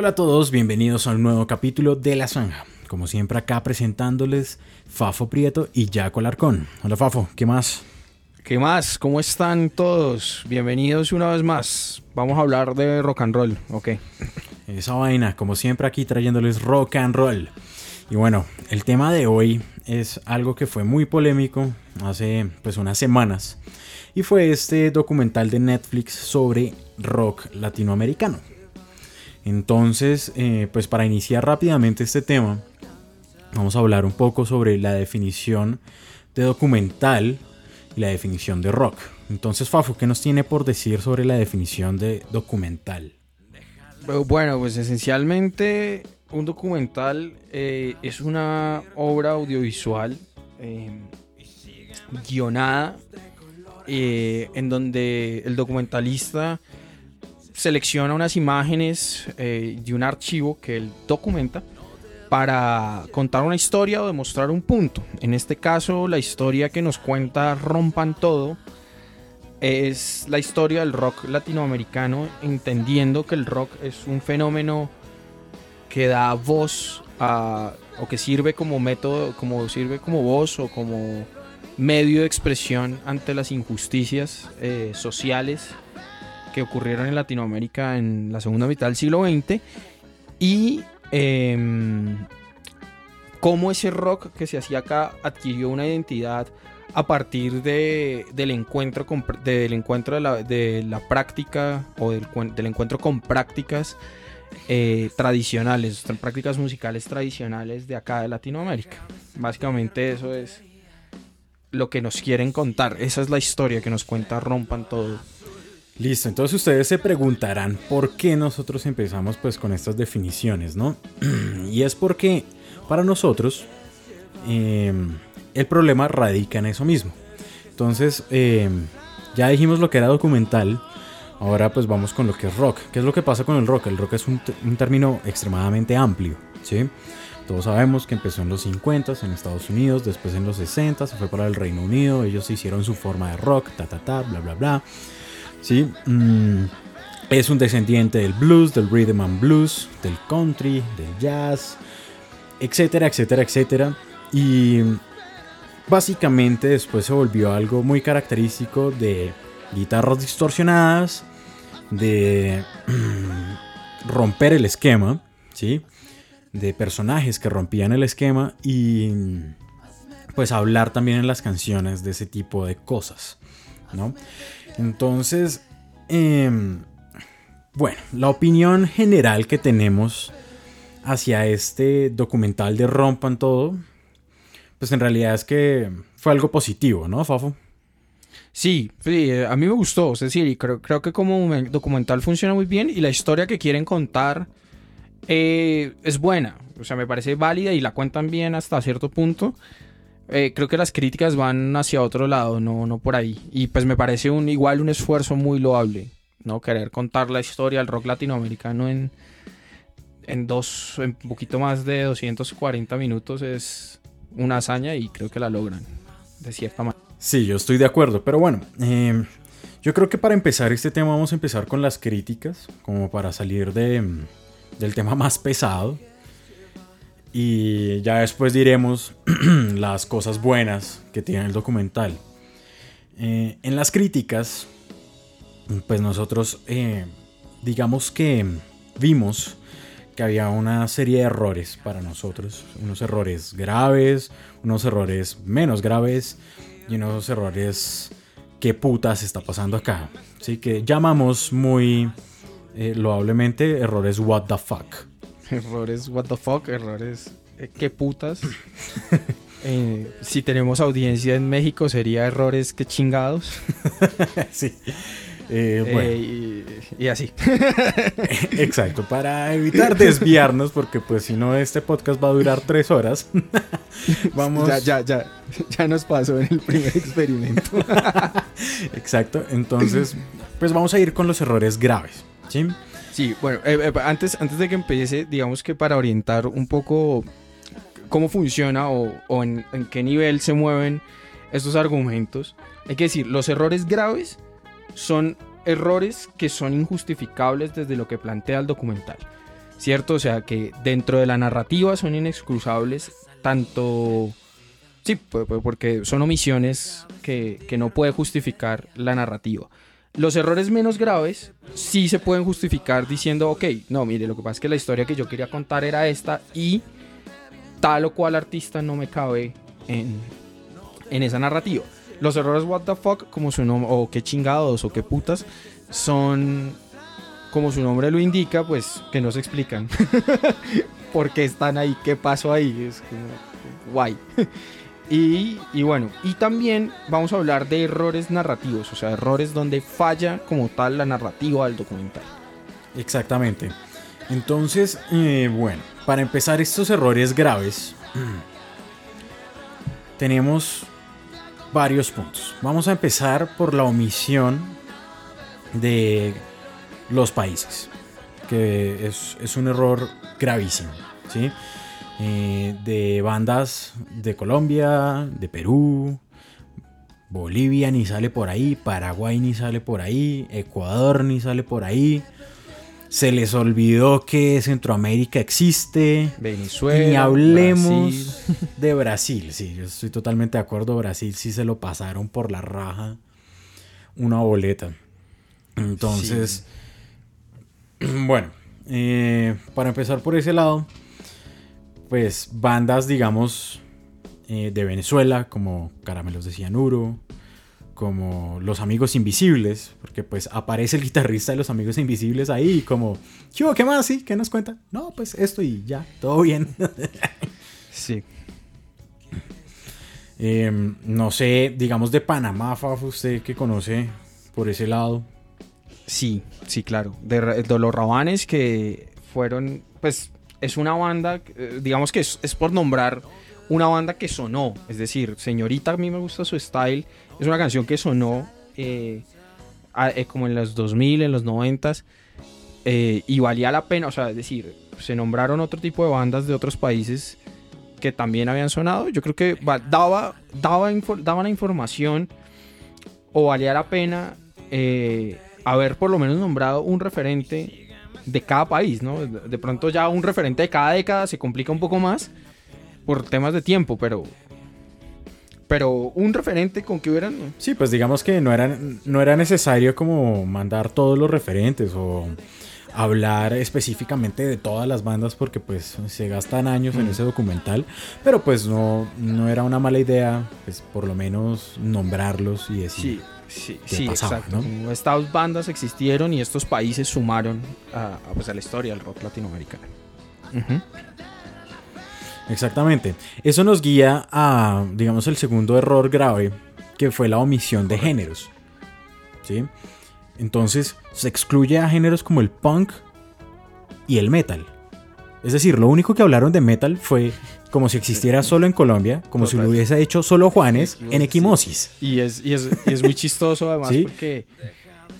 Hola a todos, bienvenidos a un nuevo capítulo de La Zanja. Como siempre acá presentándoles Fafo Prieto y Jaco Larcón. Hola Fafo, ¿qué más? ¿Qué más? ¿Cómo están todos? Bienvenidos una vez más. Vamos a hablar de rock and roll, ok. Esa vaina, como siempre aquí trayéndoles rock and roll. Y bueno, el tema de hoy es algo que fue muy polémico hace pues unas semanas. Y fue este documental de Netflix sobre rock latinoamericano. Entonces, eh, pues para iniciar rápidamente este tema, vamos a hablar un poco sobre la definición de documental y la definición de rock. Entonces, Fafo, ¿qué nos tiene por decir sobre la definición de documental? Bueno, pues esencialmente un documental eh, es una obra audiovisual eh, guionada en donde el documentalista selecciona unas imágenes de un archivo que él documenta para contar una historia o demostrar un punto. En este caso, la historia que nos cuenta Rompan Todo es la historia del rock latinoamericano, entendiendo que el rock es un fenómeno que da voz a, o que sirve como método, como sirve como voz o como medio de expresión ante las injusticias eh, sociales que ocurrieron en Latinoamérica en la segunda mitad del siglo XX y eh, cómo ese rock que se hacía acá adquirió una identidad a partir de, del encuentro, con, del encuentro de la, de la práctica o del, del, encuentro con prácticas eh, tradicionales, prácticas musicales tradicionales de acá de Latinoamérica. Básicamente eso es lo que nos quieren contar. Esa es la historia que nos cuenta Rompan Todo. Listo, entonces ustedes se preguntarán por qué nosotros empezamos pues con estas definiciones, ¿no? y es porque para nosotros eh, el problema radica en eso mismo. Entonces, eh, ya dijimos lo que era documental, ahora pues vamos con lo que es rock. ¿Qué es lo que pasa con el rock? El rock es un, un término extremadamente amplio, ¿sí? Todos sabemos que empezó en los 50 en Estados Unidos, después en los 60 se fue para el Reino Unido, ellos hicieron su forma de rock, ta ta ta, bla bla bla. ¿Sí? Mm, es un descendiente del blues, del rhythm and blues, del country, del jazz, etcétera, etcétera, etcétera. Y básicamente después se volvió algo muy característico de guitarras distorsionadas, de romper el esquema, ¿sí? De personajes que rompían el esquema y pues hablar también en las canciones de ese tipo de cosas, ¿no? Entonces, eh, bueno, la opinión general que tenemos hacia este documental de Rompan Todo, pues en realidad es que fue algo positivo, ¿no, Fafo? Sí, sí, a mí me gustó, es decir, creo, creo que como documental funciona muy bien y la historia que quieren contar eh, es buena, o sea, me parece válida y la cuentan bien hasta cierto punto. Eh, creo que las críticas van hacia otro lado, no, no por ahí. Y pues me parece un, igual un esfuerzo muy loable, ¿no? Querer contar la historia del rock latinoamericano en, en dos, un poquito más de 240 minutos es una hazaña y creo que la logran, de cierta manera. Sí, yo estoy de acuerdo, pero bueno, eh, yo creo que para empezar este tema vamos a empezar con las críticas, como para salir de, del tema más pesado. Y ya después diremos las cosas buenas que tiene el documental. Eh, en las críticas, pues nosotros eh, digamos que vimos que había una serie de errores para nosotros. Unos errores graves, unos errores menos graves y unos errores que putas está pasando acá. Así que llamamos muy eh, loablemente errores what the fuck. Errores what the fuck, errores eh, qué putas. Eh, si tenemos audiencia en México sería errores que chingados. sí. Eh, bueno. y, y, así. Exacto, para evitar desviarnos, porque pues si no este podcast va a durar tres horas. Vamos. Ya, ya, ya, ya nos pasó en el primer experimento. Exacto, entonces, pues vamos a ir con los errores graves. ¿Sí? Bueno, eh, eh, antes, antes de que empiece, digamos que para orientar un poco cómo funciona o, en, qué nivel se mueven estos argumentos, hay que decir, los errores graves son errores que son injustificables desde lo que plantea el documental. ¿cierto? O sea, que dentro de la narrativa son inexcusables tanto... Sí, porque son omisiones que no puede justificar la narrativa. Los errores menos graves sí se pueden justificar diciendo, ok, no, mire, lo que pasa es que la historia que yo quería contar era esta y tal o cual artista no me cabe en, en esa narrativa. Los errores what the fuck, como su nombre, o qué chingados, o qué putas, son, como su nombre lo indica, pues que no se explican. ¿Por qué están ahí? ¿Qué pasó ahí? Es como, guay. Y, bueno, y también vamos a hablar de errores narrativos, o sea, errores donde falla como tal la narrativa del documental. Exactamente. Entonces, eh, bueno, para empezar estos errores graves, tenemos varios puntos. Vamos a empezar por la omisión de los países, que es, es un error gravísimo, ¿sí? Eh, de bandas de Colombia, de Perú, Bolivia ni sale por ahí, Paraguay ni sale por ahí, Ecuador ni sale por ahí. Se les olvidó que Centroamérica existe. Venezuela. Ni hablemos de Brasil. Sí, yo estoy totalmente de acuerdo. Brasil sí se lo pasaron por la raja una boleta. Entonces, bueno, eh, para empezar por ese lado, pues bandas, digamos, eh, de Venezuela, como Caramelos de Cianuro, como Los Amigos Invisibles, porque pues aparece el guitarrista de Los Amigos Invisibles ahí, como, ¿qué más? ¿Sí? ¿Qué nos cuenta? No, pues esto y ya, todo bien. sí. Em, no sé, digamos de Panamá, Faf, usted que conoce por ese lado. Sí, sí, claro. De, de los Rabanes que fueron, pues es una banda, eh, digamos que es, por nombrar una banda que sonó. Es decir, Señorita, a mí me gusta su style. Es una canción que sonó eh, eh, como en los 2000, en los 90 y valía la pena. O sea, es decir, se nombraron otro tipo de bandas de otros países que también habían sonado. Yo creo que daba, daba, daba la información o valía la pena haber por lo menos nombrado un referente de cada país, ¿no? De pronto ya un referente de cada década se complica un poco más por temas de tiempo, pero pero un referente con que hubieran sí pues digamos que no era no era necesario como mandar todos los referentes o hablar específicamente de todas las bandas porque pues se gastan años en mm. ese documental pero pues no no era una mala idea pues por lo menos nombrarlos y decir Sí, sí exacto. Estas bandas existieron y estos países sumaron a, pues, a la historia del rock latinoamericano. Exactamente. Eso nos guía a, digamos, el segundo error grave, que fue la omisión de géneros. ¿Sí? Entonces, se excluye a géneros como el punk y el metal. Es decir, lo único que hablaron de metal fue como si existiera solo en Colombia, como si lo hubiese hecho solo Juanes en Equimosis. Y es, y es, muy chistoso además porque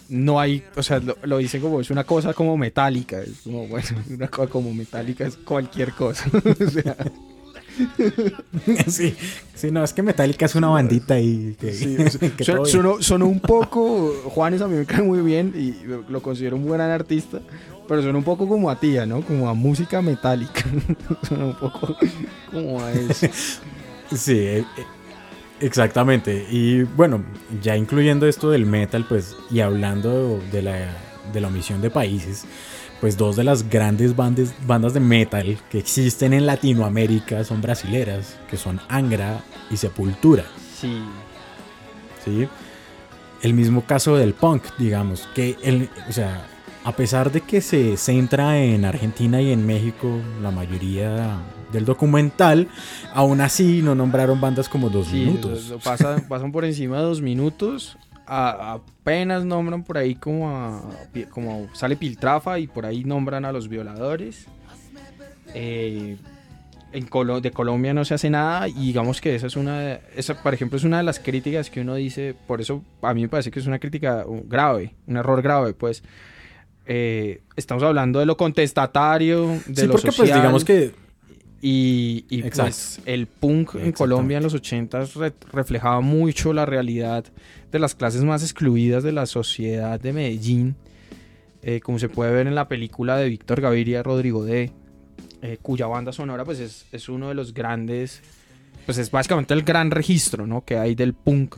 no hay, o sea, lo, dicen como es una cosa como metálica, es como, bueno, una cosa como metálica es cualquier cosa. o sea, sí, sí, no, es que Metallica es una bandita y que, sí, sonó, un poco, Juanes a mí me cae muy bien y lo considero un buen artista, pero suena un poco como a tía, ¿no? Como a música metálica. suena un poco como a eso. sí, eh, eh, exactamente. Y bueno, ya incluyendo esto del metal, pues, y hablando de la, de la omisión de países, pues dos de las grandes bandas, bandas de metal que existen en Latinoamérica son brasileras, que son Angra y Sepultura. Sí. Sí. El mismo caso del punk, digamos, que el, o sea, a pesar de que se centra en Argentina y en México la mayoría del documental, aún así no nombraron bandas como dos minutos. Pasan, pasan por encima de dos minutos apenas nombran por ahí como como sale Piltrafa y por ahí nombran a los violadores. Eh, en de Colombia no se hace nada y digamos que esa es una, esa por ejemplo es una de las críticas que uno dice, por eso a mí me parece que es una crítica grave, un error grave, pues eh, estamos hablando de lo contestatario, de lo porque pues digamos que y, y pues el punk en Colombia en los 80 reflejaba mucho la realidad de las clases más excluidas de la sociedad de Medellín. eh, como se puede ver en la película de Víctor Gaviria, Rodrigo D, eh, cuya banda sonora pues es, es, uno de los grandes, pues es básicamente el gran registro ¿no? que hay del punk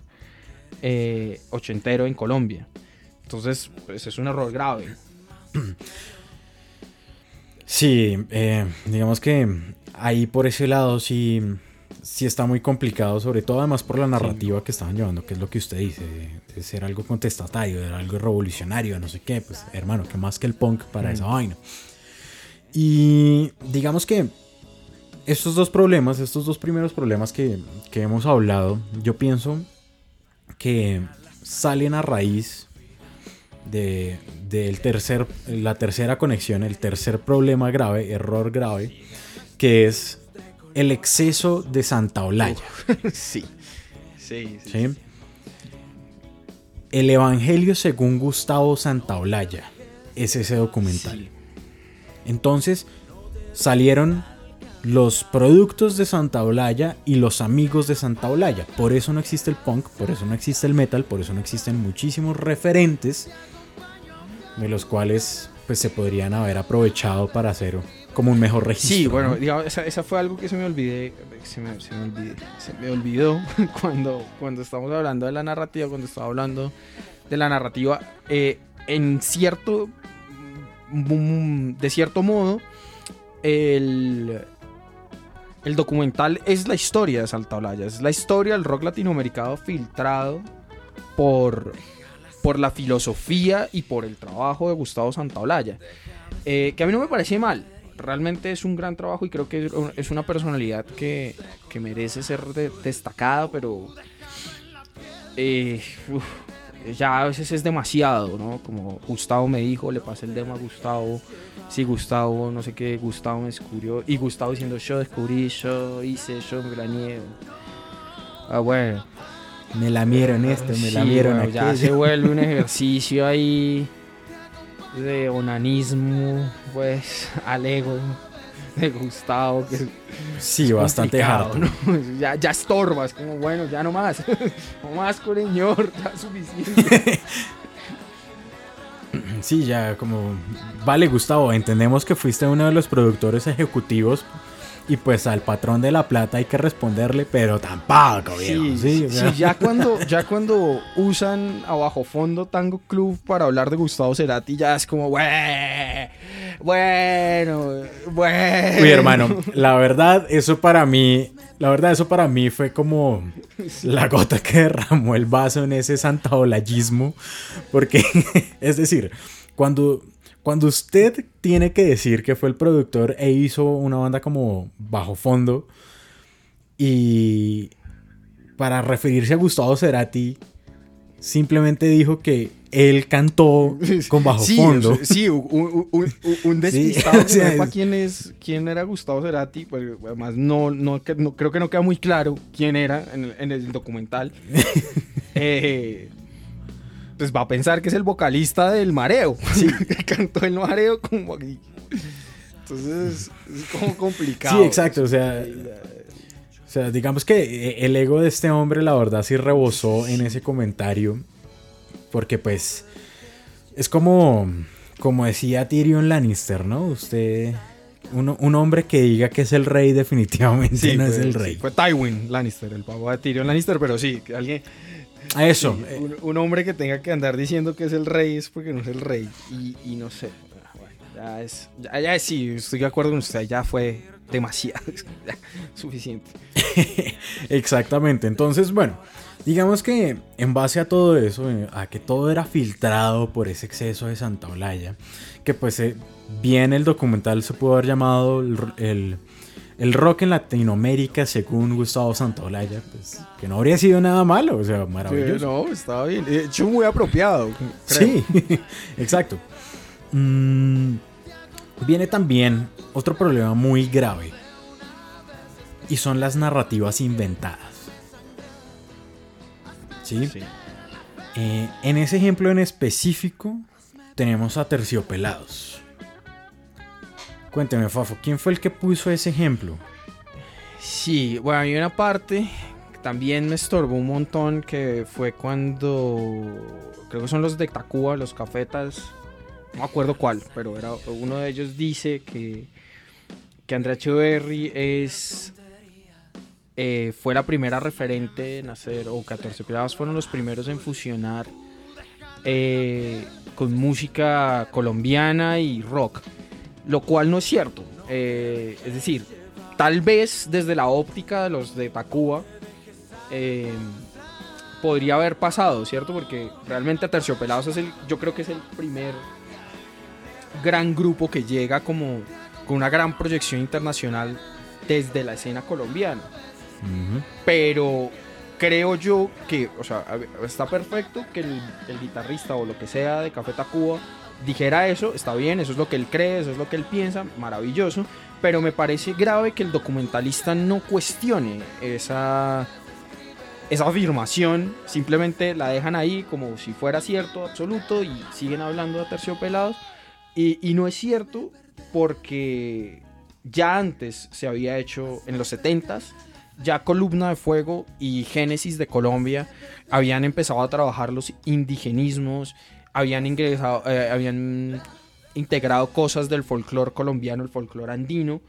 eh, ochentero en Colombia. Entonces, pues es un error grave. Sí, eh, digamos que ahí por ese lado sí, sí está muy complicado, sobre todo además por la narrativa sí. que estaban llevando, que es lo que usted dice, de, ser algo contestatario, de algo revolucionario, no sé qué, pues hermano, que más que el punk para mm. esa vaina. Y digamos que estos dos problemas, estos dos primeros problemas que, que hemos hablado, yo pienso que salen a raíz de, tercer, la tercera conexión, el tercer problema grave, error grave, que es el exceso de Santa Olaya. sí. Sí, sí. ¿Sí? El Evangelio según Gustavo Santaolalla es ese documental. Entonces salieron los productos de Santa Olaya y los amigos de Santa Olaya. Por eso no existe el punk, por eso no existe el metal, por eso no existen muchísimos referentes de los cuales pues se podrían haber aprovechado para hacer como un mejor registro. Sí, bueno, ¿no? digamos, esa, esa, fue algo que se me olvidé, se me, se me, olvidé, se me olvidó cuando, cuando estamos hablando de la narrativa, cuando estaba hablando de la narrativa, eh, en cierto, de cierto modo, el, el documental es la historia de Salta Olaya, es la historia del rock latinoamericano filtrado por, por la filosofía y por el trabajo de Gustavo Santaolalla. Eh, que a mí no me parece mal. Realmente es un gran trabajo y creo que es una personalidad que, que merece ser de, destacada, pero eh, ya a veces es demasiado, ¿no? Como Gustavo me dijo, le pasé el demo a Gustavo. Sí, Gustavo, no sé qué, Gustavo me descubrió. Y Gustavo diciendo, yo descubrí, yo hice, yo me grañé. Ah, bueno. Me lamieron esto, me sí, lamieron bueno, Ya se vuelve un ejercicio ahí de onanismo, pues, al ego de Gustavo. Que sí, bastante harto. ¿no? Ya, ya estorba, es como, bueno, ya no más. no más, coreñor, ya suficiente. Sí, ya como... Vale, Gustavo, entendemos que fuiste uno de los productores ejecutivos y pues al patrón de la plata hay que responderle, pero tampoco, sí, ¿sí? sí, sí ya cuando ya cuando usan a bajo fondo Tango Club para hablar de Gustavo Cerati ya es como bueno, bueno. Uy, hermano, la verdad eso para mí, la verdad eso para mí fue como la gota que derramó el vaso en ese santaolayismo, porque es decir, cuando cuando usted tiene que decir que fue el productor e hizo una banda como bajo fondo y para referirse a Gustavo Cerati simplemente dijo que él cantó con bajo sí, fondo. Sí, un, un, un despistado sí, o sea, que sepa quién, es, quién era Gustavo Cerati, pues además no, no, no, creo que no queda muy claro quién era en el, en el documental. eh, pues va a pensar que es el vocalista del mareo. Sí. que cantó el mareo como aquí. Entonces es como complicado. Sí, exacto. O sea, o sea, digamos que el ego de este hombre, la verdad, sí rebosó en ese comentario. Porque, pues, es como, como decía Tyrion Lannister, ¿no? Usted. Un, un, hombre que diga que es el rey, definitivamente sí, no es el rey. Sí, fue Tywin Lannister, el papá de Tyrion Lannister, pero sí, alguien a eso. Sí, un, un, hombre que tenga que andar diciendo que es el rey es porque no es el rey. Y, y no sé. Bueno, ya es. Ya, ya sí, estoy de acuerdo con usted. Ya fue demasiado. Suficiente. Exactamente. Entonces, bueno. Digamos que en base a todo eso, eh, a que todo era filtrado por ese exceso de Santa Olaya, que pues eh, bien el documental se pudo haber llamado el, el el rock en Latinoamérica, según Gustavo Santaolalla, pues que no habría sido nada malo, o sea, maravilloso. Sí, no, estaba bien. De hecho, muy apropiado. Creo. Sí, exacto. Mm, viene también otro problema muy grave. Y son las narrativas inventadas. ¿Sí? sí. Eh, en ese ejemplo en específico, tenemos a Terciopelados. Cuénteme, Fafo, ¿quién fue el que puso ese ejemplo? Sí, bueno, hay una parte que también me estorbó un montón que fue cuando creo que son los de Tacuba, los cafetas, no me acuerdo cuál, pero era, uno de ellos dice que, que Andrea Echeverry es eh, fue la primera referente en hacer, o 14 pelados fueron los primeros en fusionar eh, con música colombiana y rock, lo cual no es cierto. Eh, es decir, tal vez desde la óptica de los de Tacuba podría haber pasado, ¿cierto? Porque realmente Terciopelados es el, yo creo que es el primer gran grupo que llega como con una gran proyección internacional desde la escena colombiana. Pero creo yo que, o sea, está perfecto que el, guitarrista o lo que sea de Café Tacuba dijera eso, está bien, eso es lo que él cree, eso es lo que él piensa, maravilloso, pero me parece grave que el documentalista no cuestione esa, esa afirmación, simplemente la dejan ahí como si fuera cierto, absoluto, y siguen hablando de terciopelados, y, y no es cierto porque ya antes se había hecho en los 70s ya Columna de Fuego y Génesis de Colombia habían empezado a trabajar los indigenismos, habían ingresado, eh, habían integrado cosas del folclore colombiano, el folclore andino,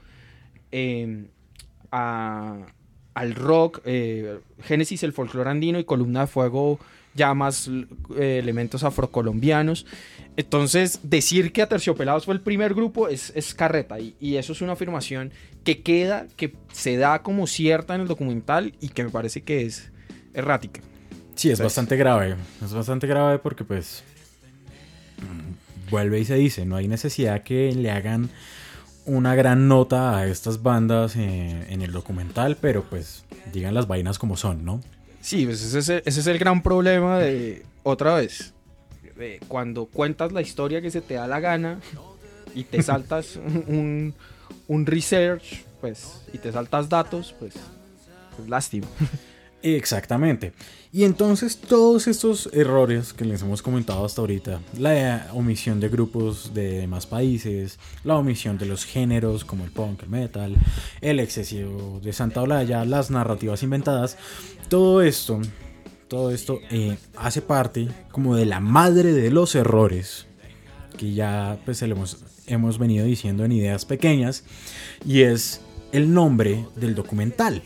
em, al rock, eh, Génesis el folclore andino y Columna de Fuego ya más eh, elementos afrocolombianos. Entonces, decir que Aterciopelados fue el primer grupo es, es carreta y, y, eso es una afirmación que queda, que se da como cierta en el documental y que me parece que es errática. Sí, es bastante grave. Es bastante grave porque pues vuelve y se dice, no hay necesidad que le hagan una gran nota a estas bandas eh, en el documental, pero pues digan las vainas como son, ¿no? Sí, pues ese, es el gran problema de, otra vez, cuando cuentas la historia que se te da la gana y te saltas un, research, pues, y te saltas datos, pues, pues lástima. Exactamente. Y entonces todos estos errores que les hemos comentado hasta ahorita, la omisión de grupos de más países, la omisión de los géneros como el punk, el metal, el excesivo de Santa Olaya, las narrativas inventadas, todo esto, todo esto eh, hace parte como de la madre de los errores que ya pues hemos, hemos venido diciendo en ideas pequeñas y es el nombre del documental.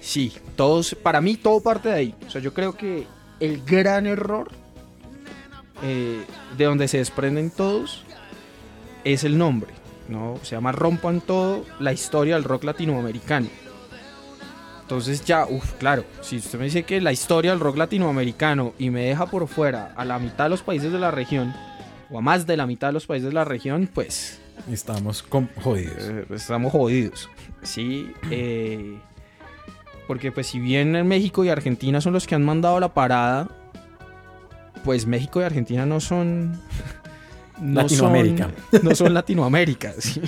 Sí, todos, para mí todo parte de ahí. O sea, yo creo que el gran error eh, de donde se desprenden todos es el nombre. ¿no? Se llama Rompan todo la historia del rock latinoamericano. Entonces ya, uff, claro, si usted me dice que la historia del rock latinoamericano y me deja por fuera a la mitad de los países de la región, o a más de la mitad de los países de la región, pues... Estamos jodidos. Eh, estamos jodidos. Sí, eh, porque pues si bien México y Argentina son los que han mandado la parada, pues México y Argentina no son... Latinoamérica. no son Latinoamérica. Sí,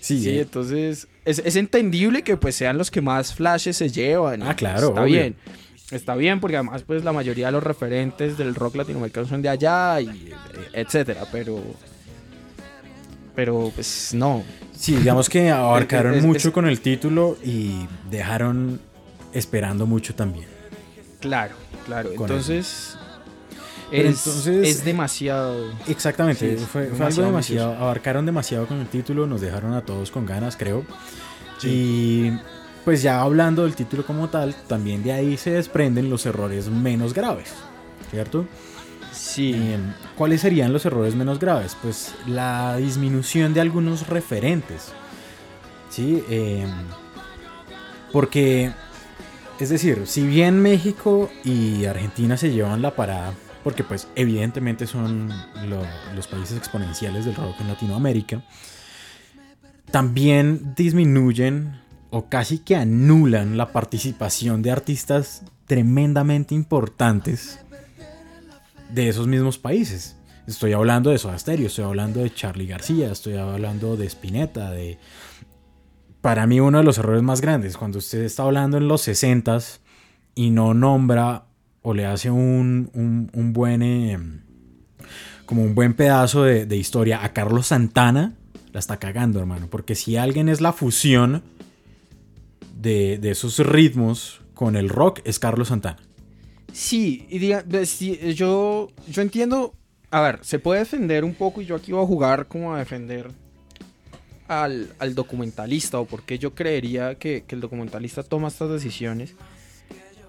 sí, entonces es, entendible que pues sean los que más flashes se llevan. Ah, claro. Está bien. Está bien porque además pues la mayoría de los referentes del rock latinoamericano son de allá y etcétera, pero pero pues no. Sí, digamos que abarcaron mucho con el título y dejaron esperando mucho también. Claro, claro. Entonces es, entonces, es demasiado. Exactamente, fue, algo demasiado. Abarcaron demasiado con el título, nos dejaron a todos con ganas, creo. Y pues ya hablando del título como tal, también de ahí se desprenden los errores menos graves, ¿cierto? Sí. Em, ¿Cuáles serían los errores menos graves? Pues la disminución de algunos referentes. Sí, em, porque, es decir, si bien México y Argentina se llevan la parada, porque pues evidentemente son los países exponenciales del rock en Latinoamérica, también disminuyen o casi que anulan la participación de artistas tremendamente importantes de esos mismos países. Estoy hablando de Soda Stereo, estoy hablando de Charlie García, estoy hablando de Spinetta, de... Para mí uno de los errores más grandes, cuando usted está hablando en los 60s y no nombra o le hace un, un, buen, eh, como un buen pedazo de, historia a Carlos Santana, la está cagando, hermano. Porque si alguien es la fusión de, esos ritmos con el rock, es Carlos Santana. Sí, y diga, yo, yo entiendo a ver, se puede defender un poco y yo aquí voy a jugar como a defender al, documentalista o porque yo creería que, el documentalista toma estas decisiones.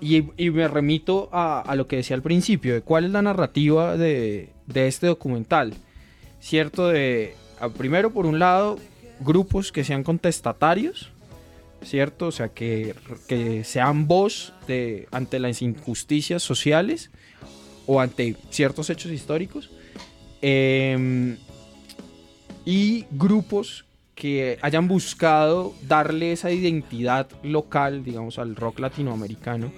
Y, me remito a, lo que decía al principio, de cuál es la narrativa de, este documental. Cierto, de, primero por un lado, grupos que sean contestatarios, ¿cierto? O sea, que, que sean voz de, ante las injusticias sociales o ante ciertos hechos históricos. Em, y grupos que hayan buscado darle esa identidad local, digamos, al rock latinoamericano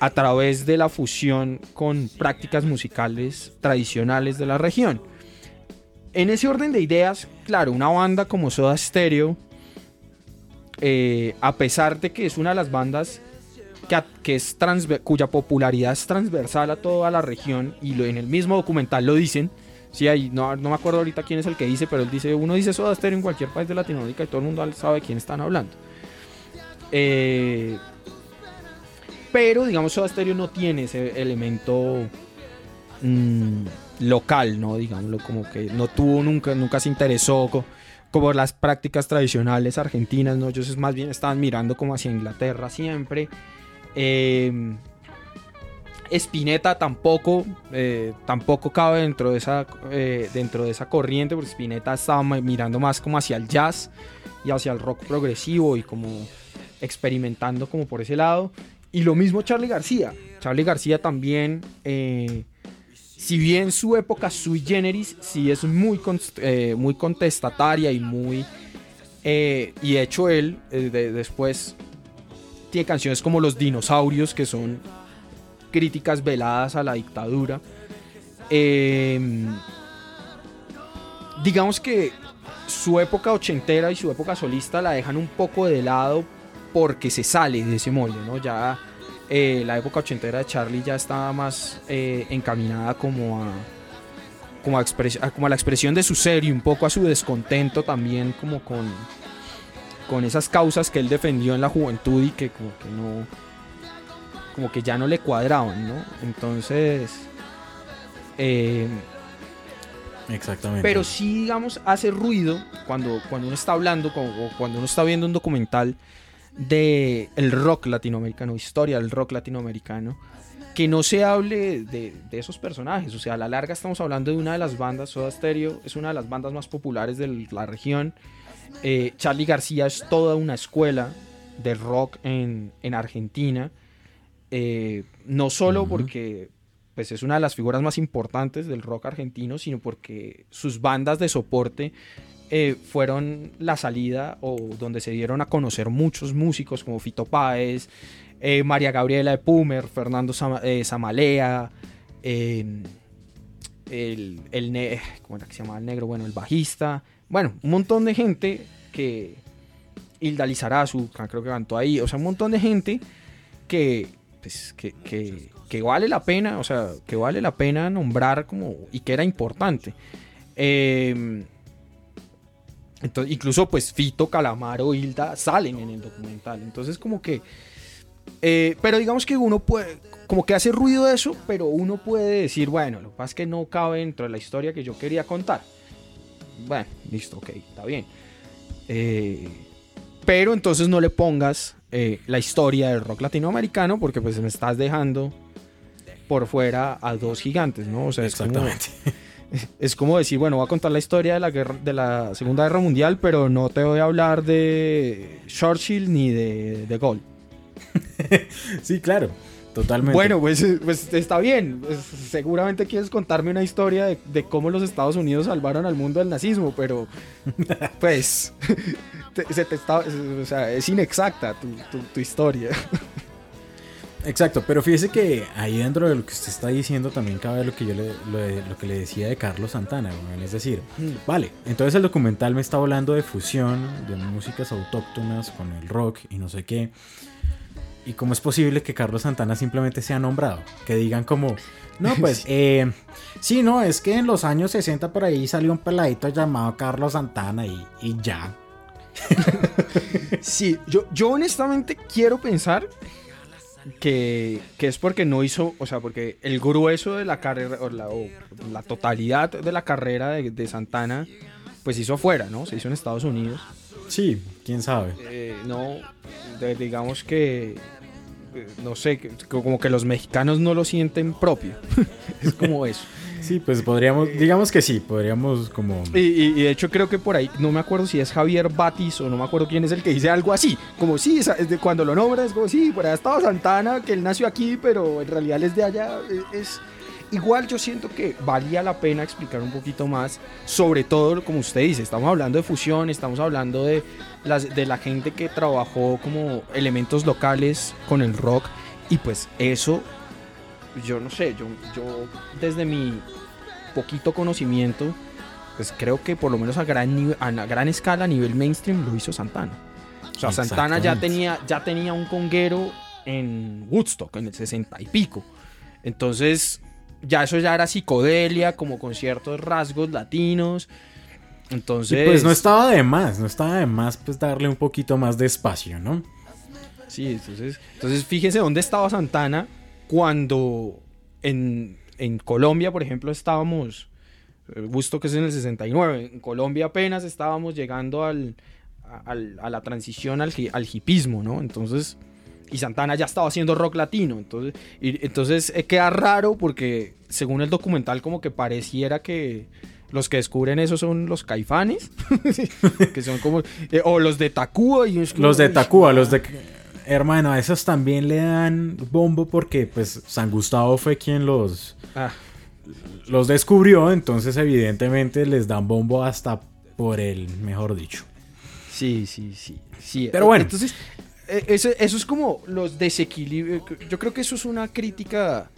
a través de la fusión con prácticas musicales tradicionales de la región. En ese orden de ideas, claro, una banda como Soda Stereo, eh, a pesar de que es una de las bandas que, es cuya popularidad es transversal a toda la región, y lo, en el mismo documental lo dicen, sí, ahí, no, no me acuerdo ahorita quién es el que dice, pero él dice, uno dice Soda en cualquier país de Latinoamérica y todo el mundo sabe quién están hablando. Eh, pero, digamos, Soda Stereo no tiene ese elemento mm, local, ¿no? Digámoslo, como que no tuvo nunca, nunca se interesó como las prácticas tradicionales argentinas, ¿no? Ellos más bien estaban mirando como hacia Inglaterra siempre. Eh, Spinetta tampoco, eh, tampoco cabe dentro de, esa, eh, dentro de esa corriente, porque Spinetta estaba mirando más como hacia el jazz y hacia el rock progresivo y como experimentando como por ese lado. Y lo mismo Charlie García. Charlie García también, eh, si bien su época sui generis, sí es muy, muy contestataria y muy... y de hecho él después tiene canciones como Los Dinosaurios, que son críticas veladas a la dictadura. Em, digamos que su época ochentera y su época solista la dejan un poco de lado porque se sale de ese molde, ¿no? Ya eh, la época ochentera de Charlie ya estaba más eh, encaminada como a, como a, como a la expresión de su ser y un poco a su descontento también como con, con esas causas que él defendió en la juventud y que como que no como que ya no le cuadraban, ¿no? Entonces... Eh, Exactamente. Pero sí, digamos, hace ruido cuando, cuando uno está hablando o cuando uno está viendo un documental de el rock latinoamericano, historia del rock latinoamericano, que no se hable de, esos personajes. O sea, a la larga estamos hablando de una de las bandas, Soda Stereo es una de las bandas más populares de la región. Eh, Charlie García es toda una escuela de rock en, en Argentina. Eh, no solo porque pues, es una de las figuras más importantes del rock argentino, sino porque sus bandas de soporte eh, fueron la salida o donde se dieron a conocer muchos músicos como Fito Páez, eh, María Gabriela de Pumer, Fernando Zamalea, em, el, el ¿cómo era que se llamaba el negro? Bueno, el bajista, bueno, un montón de gente que Hilda Lizarazu, creo que cantó ahí, o sea, un montón de gente que pues, que, vale la pena, o sea, que vale la pena nombrar como, y que era importante. Em, entonces, incluso pues Fito, Calamaro, Hilda salen en el documental. Entonces como que... Eh, pero digamos que uno puede, como que hace ruido eso, pero uno puede decir, bueno, lo que pasa es que no cabe dentro de la historia que yo quería contar. Bueno, listo, ok, está bien. Eh, pero entonces no le pongas eh, la historia del rock latinoamericano porque pues me estás dejando por fuera a dos gigantes, ¿no? O sea, es Exactamente. Como, es como decir, bueno, voy a contar la historia de la, guerra, de la Segunda Guerra Mundial, pero no te voy a hablar de Churchill ni de De Gaulle. sí, claro. Totalmente. Bueno, pues, pues está bien. Pues, seguramente quieres contarme una historia de, cómo los Estados Unidos salvaron al mundo del nazismo, pero pues se te está, o sea, es inexacta tu, historia. Exacto, pero fíjese que ahí dentro de lo que usted está diciendo también cabe lo que yo le, lo, que le decía de Carlos Santana, es decir, mm. vale, entonces el documental me está hablando de fusión, de músicas autóctonas con el rock y no sé qué. ¿Y cómo es posible que Carlos Santana simplemente sea nombrado? Que digan como, no, pues, eh, sí, no, es que en los años 60 por ahí salió un peladito llamado Carlos Santana y, ya. sí, yo, yo honestamente quiero pensar que, que es porque no hizo, o sea, porque el grueso de la carrera, o la, o la totalidad de la carrera de, de Santana, pues hizo afuera, ¿no? Se hizo en Estados Unidos. Sí, quién sabe. Eh, no, de- digamos que, eh, no sé, como que los mexicanos no lo sienten propio. es como eso. Sí, pues podríamos, digamos que sí, podríamos como... Y, y- y de hecho creo que por ahí, no me acuerdo si es Javier Batis o no me acuerdo quién es el que dice algo así. Como sí, es de cuando lo nombra es como sí, por allá estaba Santana, que él nació aquí, pero en realidad él es de allá. eh, Es, igual yo siento que valía la pena explicar un poquito más, sobre todo como usted dice, estamos hablando de fusión, estamos hablando de, las, de la gente que trabajó como elementos locales con el rock y pues eso, yo no sé, yo, yo desde mi poquito conocimiento, pues creo que por lo menos a gran, a gran escala a nivel mainstream lo hizo Santana. O sea, Santana ya tenía, ya tenía un conguero en Woodstock, en el 60 y pico. Entonces, ya eso ya era psicodelia, como con ciertos rasgos latinos. Y Entonces, pues no estaba de más, no estaba de más pues darle un poquito más de espacio, ¿no? Sí, entonces, entonces fíjense dónde estaba Santana cuando en, en Colombia, por ejemplo, estábamos, eh, Gusto que es en el 69, en Colombia apenas estábamos llegando al, a, al- a la transición al, al hipismo, ¿no? Entonces, y Santana ya estaba haciendo rock latino, entonces, y- entonces eh, queda raro porque según el documental como que pareciera que los que descubren eso son los caifanes, que son como, eh, o los de Tacuba y es como, Los de Tacuba, los de... Hermano, a esos también le dan bombo porque pues San Gustavo fue quien los, ah. los descubrió, entonces evidentemente les dan bombo hasta por el, mejor dicho. Sí, sí, sí. sí. Pero bueno. Entonces, eso, eso es como los desequilibrios. Yo creo que eso es una crítica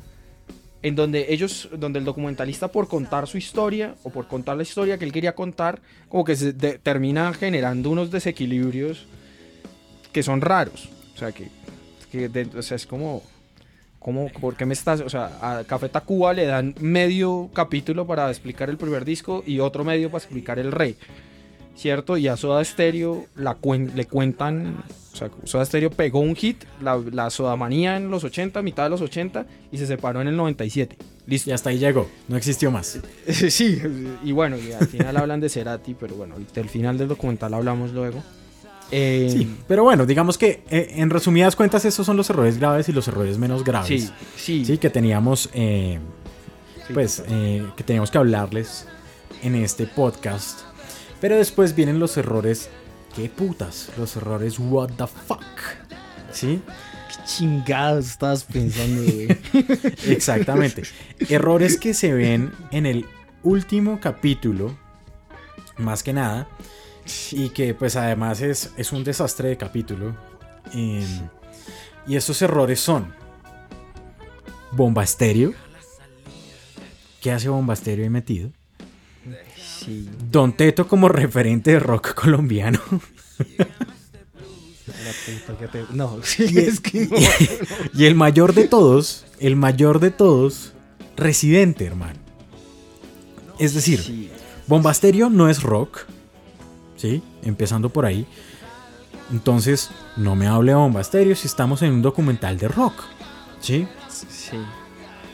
en donde ellos, donde el documentalista por contar su historia o por contar la historia que él quería contar, como que se termina generando unos desequilibrios que son raros. O sea, que, o sea, es como... como ¿Por qué me estás...? O sea, a Café Tacuba le dan medio capítulo para explicar el primer disco y otro medio para explicar el rey. ¿Cierto? Y a Soda Stereo la cuen- le cuentan, o sea, Soda Stereo pegó un hit, la, la Sodamanía en los 80, mitad de los 80, y se separó en el 97. Listo. Y hasta ahí llegó, no existió más. sí, y bueno, y al final hablan de Cerati, pero bueno, del final del documental hablamos luego. Eh, Sí, pero bueno, digamos que eh, en resumidas cuentas estos son los errores graves y los errores menos graves. sí, sí, Sí, que teníamos, eh, pues, eh, que teníamos que hablarles en este podcast. Pero después vienen los errores, qué putas, los errores what the fuck. ¿Sí? ¿Qué chingados estabas pensando, güey? Exactamente. Errores que se ven en el último capítulo, más que nada, y que pues además es, es un desastre de capítulo. Eh, y estos errores son Bomba Estéreo. ¿Qué hace Bomba Estéreo ahí metido? Sí, Don Teto como referente de rock colombiano. te... No, sí, es que no. Y el mayor de todos, el mayor de todos, Residente, hermano. Es decir, Sí. Bombasterio no es rock. ¿Sí? Empezando por ahí. Entonces, no me hable de Bombasterio si estamos en un documental de rock. ¿Sí? Sí.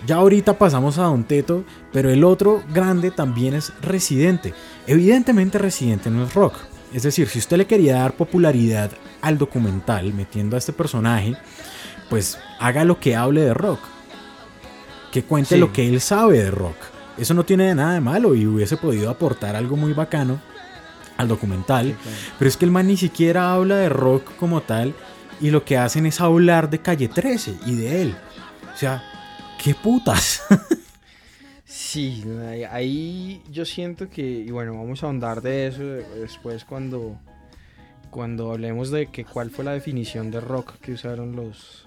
Ya ahorita pasamos a Don Teto, pero el otro grande también es Residente. Evidentemente Residente no es rock. Es decir, si usted le quería dar popularidad al documental metiendo a este personaje, pues haga lo que hable de rock. Que cuente Sí. lo que él sabe de rock. Eso no tiene nada de malo y hubiese podido aportar algo muy bacano al documental. Sí, claro. Pero es que el man ni siquiera habla de rock como tal y lo que hacen es hablar de Calle 13 y de él. O sea, ¿qué putas? Sí, ahí, yo siento que, y bueno, vamos a ahondar de eso después cuando, cuando hablemos de que cuál fue la definición de rock que usaron los,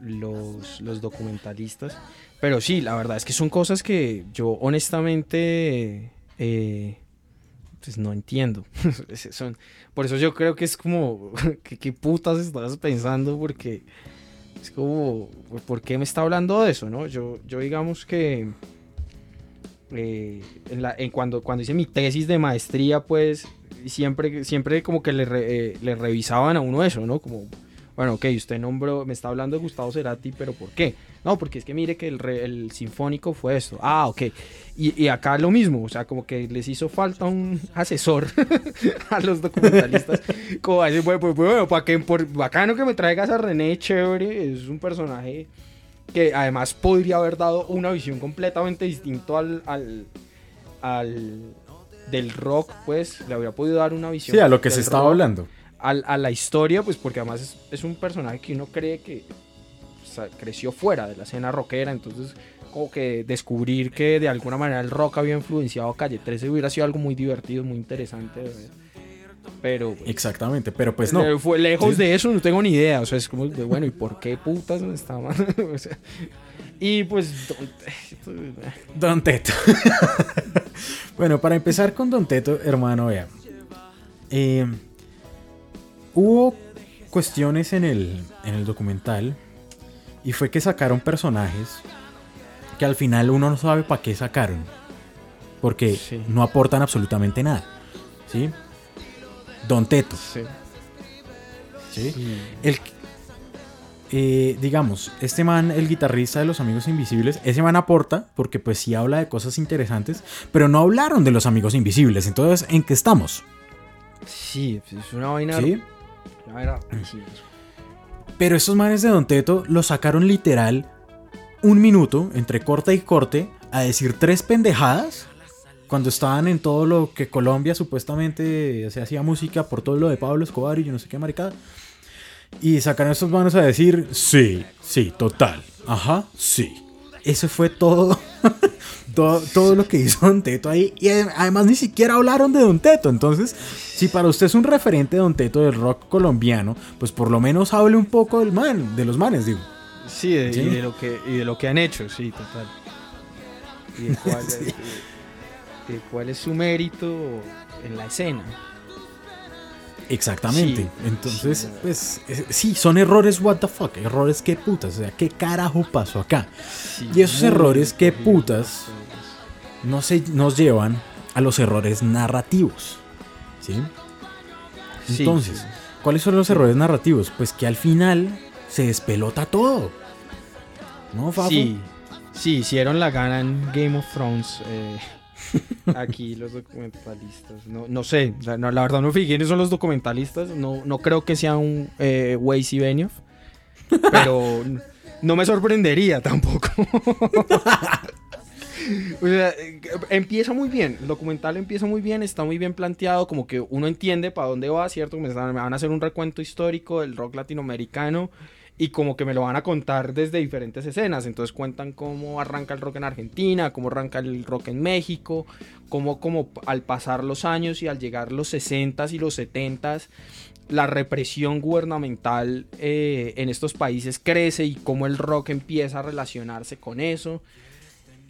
los, los documentalistas. Pero sí, la verdad es que son cosas que yo honestamente eh, pues no entiendo. son, por eso yo creo que es como, ¿qué, qué putas estás pensando? Porque es como, ¿por qué me está hablando de eso? no Yo, yo digamos que eh, en la, en cuando, cuando hice mi tesis de maestría, pues siempre, siempre como que le, eh, le revisaban a uno eso, ¿no? Como, bueno, ok, usted nombró, me está hablando de Gustavo Cerati, pero ¿por qué? No, porque es que mire que el, el sinfónico fue esto. Ah, ok. Y, y, acá lo mismo, o sea, como que les hizo falta un asesor a los documentalistas. como decir, bueno, pues bueno, para que, por bacano que me traigas a René, chévere, es un personaje que además podría haber dado una visión completamente distinta al, al, al del rock, pues le habría podido dar una visión. Sí, a lo que se estaba hablando a, la historia, pues porque además es, un personaje que uno cree que creció fuera de la escena rockera, entonces como que descubrir que de alguna manera el rock había influenciado a Calle 13 hubiera sido algo muy divertido, muy interesante. Pero. Pues, Exactamente, pero pues no. Fue lejos de eso, no tengo ni idea. O sea, es como, bueno, ¿y por qué putas no estaban? y pues. Don Teto. bueno, para empezar con Don Teto, hermano, vea. Eh, Hubo cuestiones en el, en el documental y fue que sacaron personajes que al final uno no sabe para qué sacaron. Porque no aportan absolutamente nada. ¿Sí? Don Teto. Sí. ¿Sí? El, eh, digamos, este man, el guitarrista de Los Amigos Invisibles, ese man aporta porque pues sí habla de cosas interesantes, pero no hablaron de Los Amigos Invisibles. Entonces, ¿en qué estamos? Sí, es una vaina... ¿Sí? Pero estos manes de Don Teto lo sacaron literal un minuto entre corte y corte a decir tres pendejadas cuando estaban en todo lo que Colombia supuestamente se hacía música por todo lo de Pablo Escobar y yo no sé qué maricada. Y sacaron estos manos a decir, sí, sí, total, ajá, sí. Eso fue todo todo, lo que hizo Don Teto ahí. Y además ni siquiera hablaron de Don Teto. Entonces, si para usted es un referente de Don Teto del rock colombiano, pues por lo menos hable un poco del man, de los manes, digo. Sí, de, Y, de lo que, y de lo que han hecho, sí, total. Y de cuál, cuál es su mérito en la escena. Exactamente. Entonces, pues sí, son errores what the fuck, errores que putas, o sea, qué carajo pasó acá. y esos errores que putas no se, nos llevan a los errores narrativos. ¿Sí? Entonces, ¿cuáles son los errores narrativos? Pues que al final se despelota todo. ¿No, Fabio? Sí, sí, hicieron la gana en Game of Thrones. Eh, aquí los documentalistas. No, no sé, la verdad no fijé quiénes son los documentalistas. No, no creo que sea un eh, Weiss Benioff. Pero no me sorprendería tampoco. empieza muy bien, el documental empieza muy bien, está muy bien planteado, como que uno entiende para dónde va, ¿cierto? Me, van a hacer un recuento histórico del rock latinoamericano y como que me lo van a contar desde diferentes escenas. Entonces cuentan cómo arranca el rock en Argentina, cómo arranca el rock en México, cómo como al pasar los años y al llegar los 60s y los 70s, la represión gubernamental eh, en estos países crece y cómo el rock empieza a relacionarse con eso.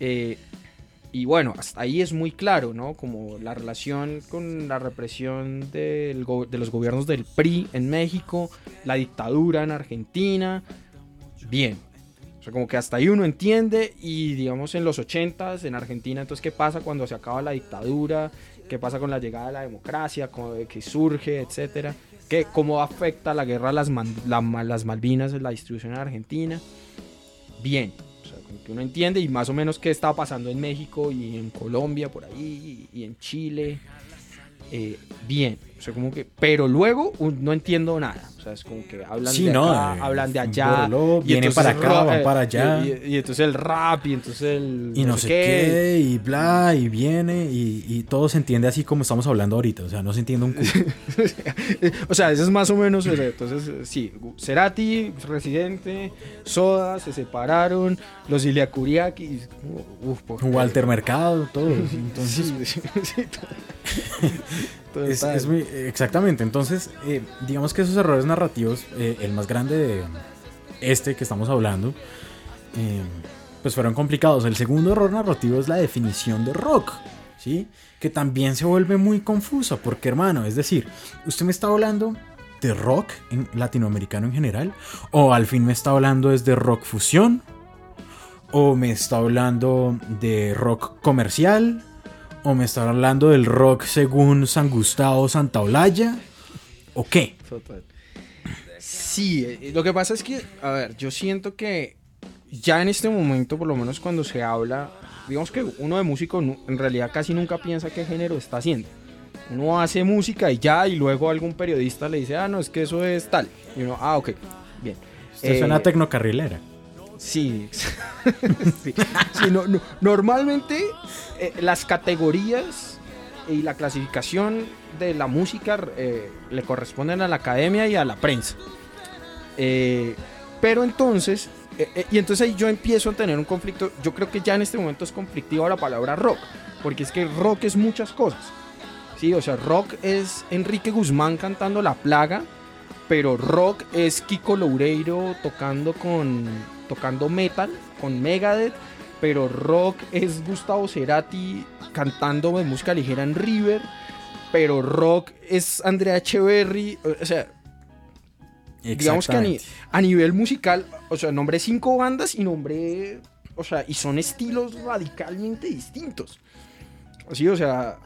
Eh, y bueno, hasta ahí es muy claro, ¿no? Como la relación con la represión de los gobiernos del PRI en México, la dictadura en Argentina. Bien. O sea, como que hasta ahí uno entiende y digamos en los 80s en Argentina, entonces qué pasa cuando se acaba la dictadura, qué pasa con la llegada de la democracia, que surge, etcétera, ¿Qué, cómo afecta la guerra a las, las Malvinas, la distribución en Argentina. Bien, que uno entiende y más o menos qué estaba pasando en México y en Colombia por ahí y, en Chile. Eh, bien, o sea, como que, pero luego no entiendo nada es como que hablan de acá, eh, hablan de allá. y vienen para acá, van para allá. Y, entonces el rap, y entonces el. Y no, sé qué. y bla, y viene, y, todo se entiende así como estamos hablando ahorita. O sea, no se entiende un culo. o sea, eso es más o menos. Entonces, sí, Cerati, Residente, Soda, se separaron, los Iliacuriaki. Walter Mercado, todos. Entonces. Es, exactamente, entonces eh, digamos que esos errores narrativos, eh, el más grande de este que estamos hablando, eh, pues fueron complicados. El segundo error narrativo es la definición de rock, ¿sí? Que también se vuelve muy confusa, porque hermano, es decir, usted me está hablando de rock en latinoamericano en general, o al fin me está hablando es de rock fusión, o me está hablando de rock comercial, ¿O me está hablando del rock según San Gustavo Santaolalla? ¿O qué? Sí, eh, lo que pasa es que, a ver, yo siento que ya en este momento, por lo menos cuando se habla, digamos que uno de músico en realidad casi nunca piensa qué género está haciendo. Uno hace música y ya, y luego algún periodista le dice, ah, no, es que eso es tal. Y uno, ah, ok, bien. Suena eh, tecnocarrilera. Sí, sí. normalmente eh, las categorías y la clasificación de la música eh, le corresponden a la academia y a la prensa. pero entonces, y entonces ahí yo empiezo a tener un conflicto, yo creo que ya en este momento es conflictiva la palabra rock, porque es que rock es muchas cosas. Sí, o sea, rock es Enrique Guzmán cantando La Plaga, pero rock es Kiko Loureiro tocando con tocando metal con Megadeth, pero rock es Gustavo Cerati cantando de música ligera en River, pero rock es Andrea Echeverry, o sea, digamos que a, nivel musical, o sea, nombré cinco bandas y nombré, o sea, y son estilos radicalmente distintos. Así, o sea,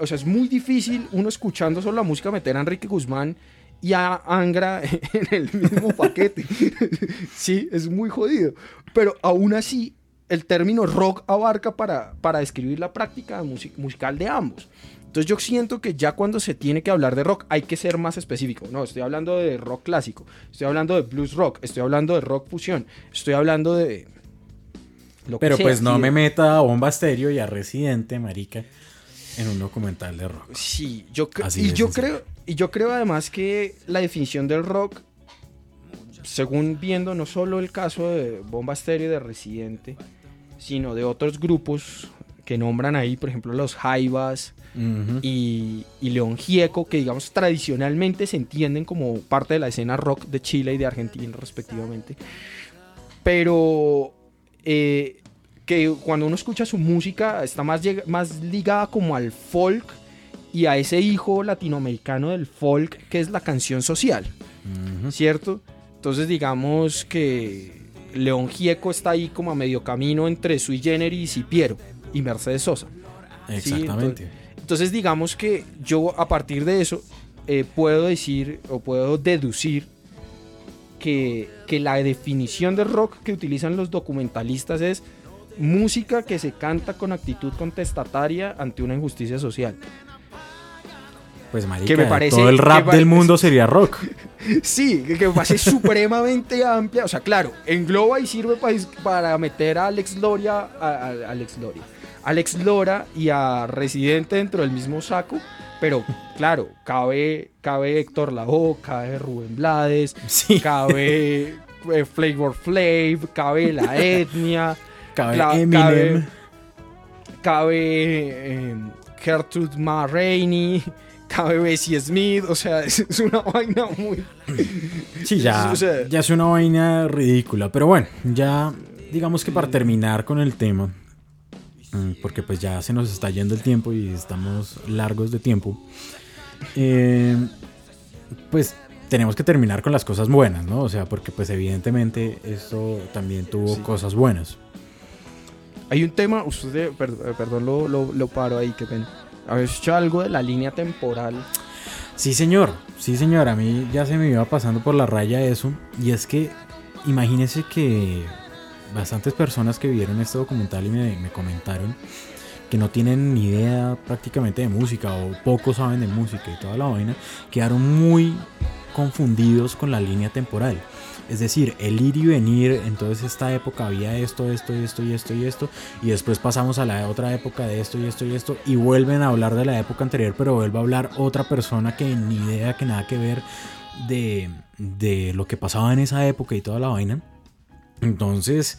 o sea, es muy difícil uno escuchando solo la música meter a Enrique Guzmán y a Angra en el mismo paquete. sí, es muy jodido. Pero aún así, el término rock abarca para, para describir la práctica musical de ambos. Entonces yo siento que ya cuando se tiene que hablar de rock hay que ser más específico. No, estoy hablando de rock clásico, estoy hablando de blues rock, estoy hablando de rock fusión, estoy hablando de... Pero pues no me meta a Bomba Estéreo y a Residente, marica en un documental de rock. Sí, yo, y yo creo y yo creo además que la definición del rock según viendo no solo el caso de Bomba Estéreo de Residente, sino de otros grupos que nombran ahí, por ejemplo, los Jaivas y, y, León Gieco, que digamos tradicionalmente se entienden como parte de la escena rock de Chile y de Argentina respectivamente. Pero eh, que cuando uno escucha su música está más, más ligada como al folk y a ese hijo latinoamericano del folk que es la canción social, ¿cierto? Entonces digamos que León Gieco está ahí como a medio camino entre Sui Generis y Piero y Mercedes Sosa. Exactamente. Entonces, digamos que yo a partir de eso eh, puedo decir o puedo deducir que, que la definición de rock que utilizan los documentalistas es música que se canta con actitud contestataria ante una injusticia social. Pues marica, me parece, todo el rap del mundo sería rock. sí, que me parece supremamente amplia. O sea, claro, engloba y sirve para, meter a Alex Loria, a, Alex Loria, Alex Lora y a Residente dentro del mismo saco. Pero claro, cabe, cabe Héctor Lavoe, cabe Rubén Blades, cabe eh, Flavor Flav, cabe La Etnia, Cabe Eminem. Cabe, eh, Gertrude Ma Rainey. Cabe Bessie Smith. O sea, es, una vaina muy. Sí, ya, ya es una vaina ridícula. Pero bueno, ya digamos que para terminar con el tema. Mm, porque pues ya se nos está yendo el tiempo y estamos largos de tiempo. Eh, pues tenemos que terminar con las cosas buenas, ¿no? O sea, porque pues evidentemente esto también tuvo cosas buenas. Hay un tema, usted, perdón, perdón lo, lo, paro ahí, que ven. ¿Habéis hecho algo de la línea temporal? Sí, señor, sí, señor, a mí ya se me iba pasando por la raya eso. Y es que, imagínese que bastantes personas que vieron este documental y me, me comentaron que no tienen ni idea prácticamente de música o poco saben de música y toda la vaina, quedaron muy confundidos con la línea temporal. Es decir, el ir y venir, entonces esta época había esto, esto, esto y esto y esto, y después pasamos a la otra época de esto y esto y esto, y vuelven a hablar de la época anterior, pero vuelve a hablar otra persona que ni idea, que nada que ver de, de lo que pasaba en esa época y toda la vaina. Entonces,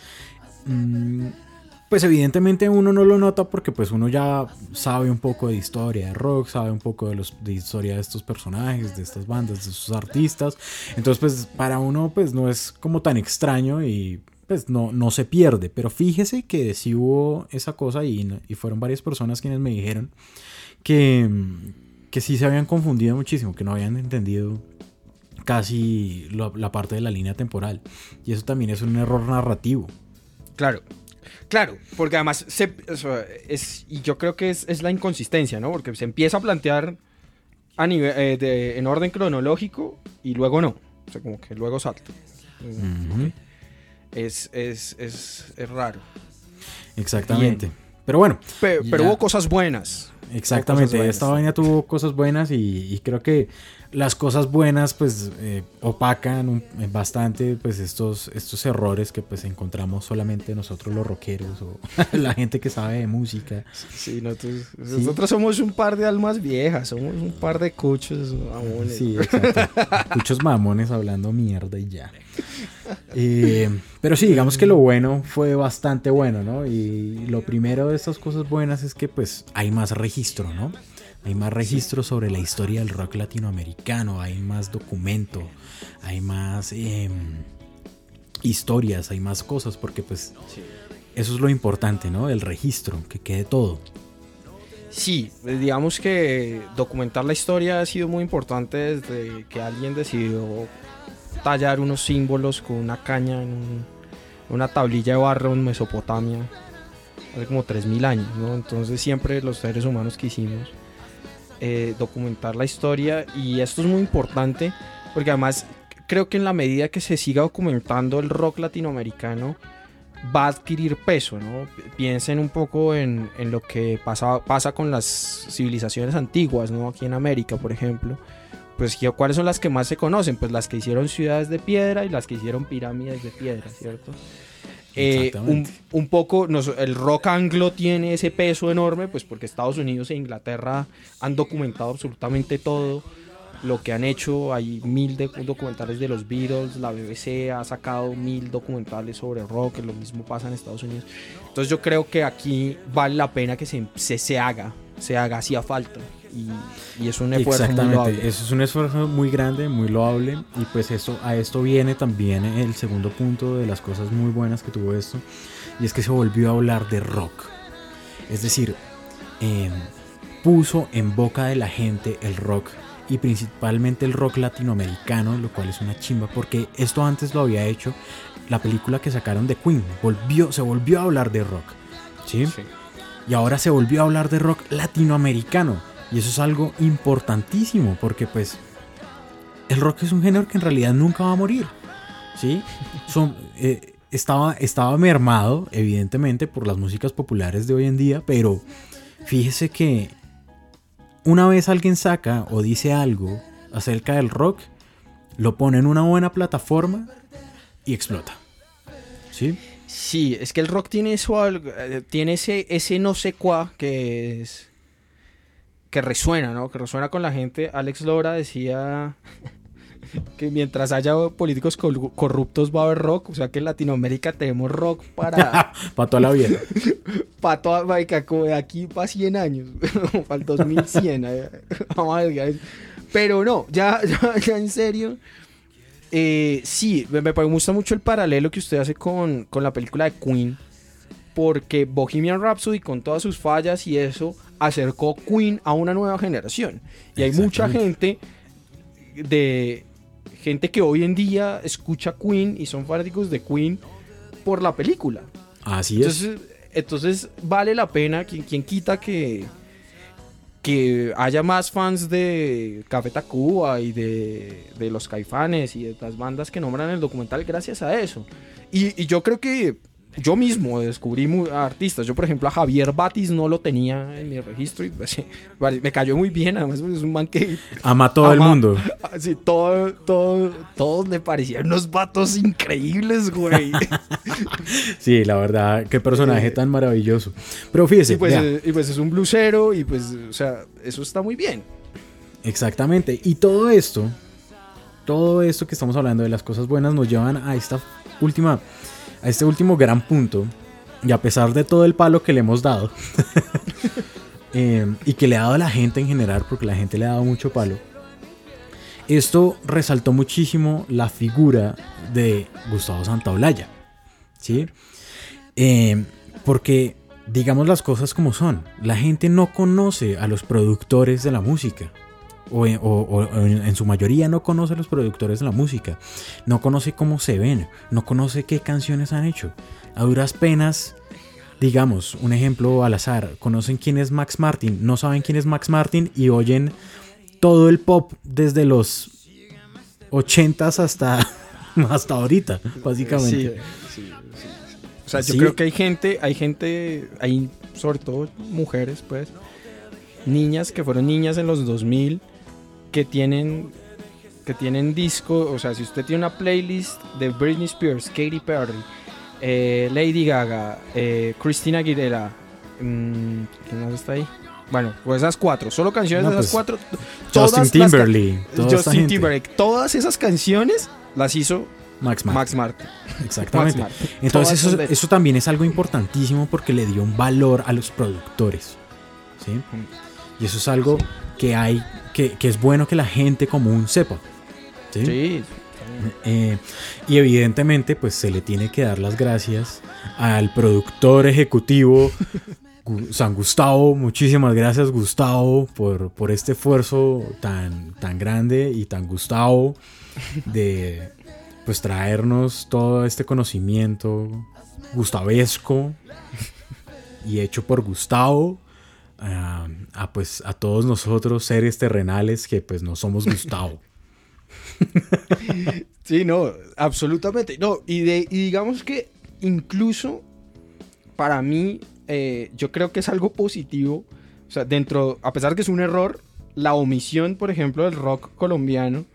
mmm, pues evidentemente uno no lo nota porque pues uno ya sabe un poco de historia de rock, sabe un poco de, los, historia de estos personajes, de estas bandas, de estos artistas. Entonces pues para uno pues no es como tan extraño y pues no, no se pierde. Pero fíjese que sí hubo esa cosa y, y fueron varias personas quienes me dijeron que, que sí se habían confundido muchísimo, que no habían entendido casi la parte de la línea temporal. Y eso también es un error narrativo. Claro, Claro, porque además es, y yo creo que es, la inconsistencia, ¿no? Porque se empieza a plantear a nivel, eh, en orden cronológico y luego no. O sea, como que luego salta. es, es, es, es, raro. Exactamente. Pero bueno. Pero, hubo cosas buenas. Exactamente, esta vaina tuvo cosas buenas y, creo que las cosas buenas pues eh, opacan eh, bastante pues estos, estos errores que pues encontramos solamente nosotros los rockeros o la gente que sabe de música. Sí, nosotros, somos un par de almas viejas, somos un par de cuchos mamones. Sí, exacto. cuchos mamones hablando mierda y ya. Eh, pero sí, digamos que lo bueno fue bastante bueno, ¿no? Y lo primero de estas cosas buenas es que pues hay más registro, ¿no? Hay más registro sobre la historia del rock latinoamericano, hay más documento, hay más em, historias, hay más cosas, porque pues eso es lo importante, ¿no? El registro, que quede todo. Sí, digamos que documentar la historia ha sido muy importante desde que alguien decidió tallar unos símbolos con una caña en una tablilla de barro en Mesopotamia hace como 3.000 años, ¿no? Entonces siempre los seres humanos quisimos eh, documentar la historia y esto es muy importante porque además creo que en la medida que se siga documentando el rock latinoamericano va a adquirir peso, ¿no? Piensen un poco en, en lo que pasa, pasa con las civilizaciones antiguas, ¿no? Aquí en América, por ejemplo pues ¿cuáles son las que más se conocen? Pues las que hicieron ciudades de piedra y las que hicieron pirámides de piedra, ¿cierto? Eh, un, un, poco, el rock anglo tiene ese peso enorme, pues porque Estados Unidos e Inglaterra han documentado absolutamente todo lo que han hecho. Hay mil de, documentales de los Beatles, la BBC ha sacado mil documentales sobre rock, lo mismo pasa en Estados Unidos. Entonces yo creo que aquí vale la pena que se, se, se haga, se haga, hacía falta y, es un esfuerzo Exactamente, muy loable. eso es un esfuerzo muy grande, muy loable y pues esto, a esto viene también el segundo punto de las cosas muy buenas que tuvo esto y es que se volvió a hablar de rock. Es decir, em, puso en boca de la gente el rock y principalmente el rock latinoamericano, lo cual es una chimba porque esto antes lo había hecho la película que sacaron de Queen, volvió, se volvió a hablar de rock. ¿sí? Y ahora se volvió a hablar de rock latinoamericano. Y eso es algo importantísimo porque pues el rock es un género que en realidad nunca va a morir. ¿sí? Son, eh, estaba, estaba mermado, evidentemente, por las músicas populares de hoy en día, pero fíjese que una vez alguien saca o dice algo acerca del rock, lo pone en una buena plataforma y explota. ¿Sí? Sí, es que el rock tiene eso, eh, tiene ese, ese no sé cuá que es que resuena, ¿no? Que resuena con la gente. Alex Lora decía que mientras haya políticos corruptos va a haber rock, o sea que en Latinoamérica tenemos rock para... para toda la vida. para toda, como de aquí para 100 años, para el 2100. Eh. Pero no, ya, ya, en serio. Eh, sí, me, me, gusta mucho el paralelo que usted hace con, con la película de Queen. Porque Bohemian Rhapsody, con todas sus fallas y eso, acercó Queen a una nueva generación. Y hay mucha gente de gente que hoy en día escucha Queen y son fanáticos de Queen por la película. Así es. Entonces vale la pena, quien, quien quita que, que haya más fans de Café Tacuba y de, de, los Caifanes y de las bandas que nombran el documental gracias a eso. Y, y yo creo que yo mismo descubrí artistas. Yo, por ejemplo, a Javier Batis no lo tenía en mi registro y pues, me cayó muy bien. Además, es un man que. Ama a todo el mundo. Sí, todo, todo, todos me parecían unos vatos increíbles, güey. sí, la verdad, qué personaje tan maravilloso. Pero fíjese. Pues, eh, y pues, es un blusero y pues, o sea, eso está muy bien. Exactamente. Y todo esto, todo esto que estamos hablando de las cosas buenas nos llevan a esta última a este último gran punto, y a pesar de todo el palo que le hemos dado, eh, y que le ha dado a la gente en general, porque la gente le ha dado mucho palo, esto resaltó muchísimo la figura de Gustavo Santaolalla. ¿Sí? Eh, porque digamos las cosas como son. La gente no conoce a los productores de la música o, en su mayoría no conoce a los productores de la música, no conoce cómo se ven, no conoce qué canciones han hecho. A duras penas, digamos, un ejemplo al azar, conocen quién es Max Martin, no saben quién es Max Martin y oyen todo el pop desde los ochentas hasta, hasta ahorita, básicamente. Sí, sí, sí. O sea, yo creo que hay gente, hay gente, hay sobre todo mujeres, pues, niñas que fueron niñas en los 2000 que tienen que tienen disco, o sea, si usted tiene una playlist de Britney Spears, Katy Perry, eh, Lady Gaga, eh, Christina Aguilera, mmm, ¿quién más está ahí? Bueno, pues esas cuatro, solo canciones de esas pues, cuatro. Justin Timberlake. Justin Timberlake. Todas esas canciones las hizo Max Martin. Max Martin. Exactamente. Entonces eso, eso, también es algo importantísimo porque le dio un valor a los productores. ¿sí? Y eso es algo que hay, que, que es bueno que la gente común sepa. Sí. Eh, y evidentemente, pues se le tiene que dar las gracias al productor ejecutivo San Gustavo. Muchísimas gracias, Gustavo, por, por este esfuerzo tan, tan grande y tan Gustavo de pues traernos todo este conocimiento gustavesco y hecho por Gustavo. A pues a todos nosotros seres terrenales que pues no somos Gustavo. sí, no, absolutamente. No, y, de, digamos que incluso para mí, eh, yo creo que es algo positivo. O sea, dentro, a pesar que es un error, la omisión, por ejemplo, del rock colombiano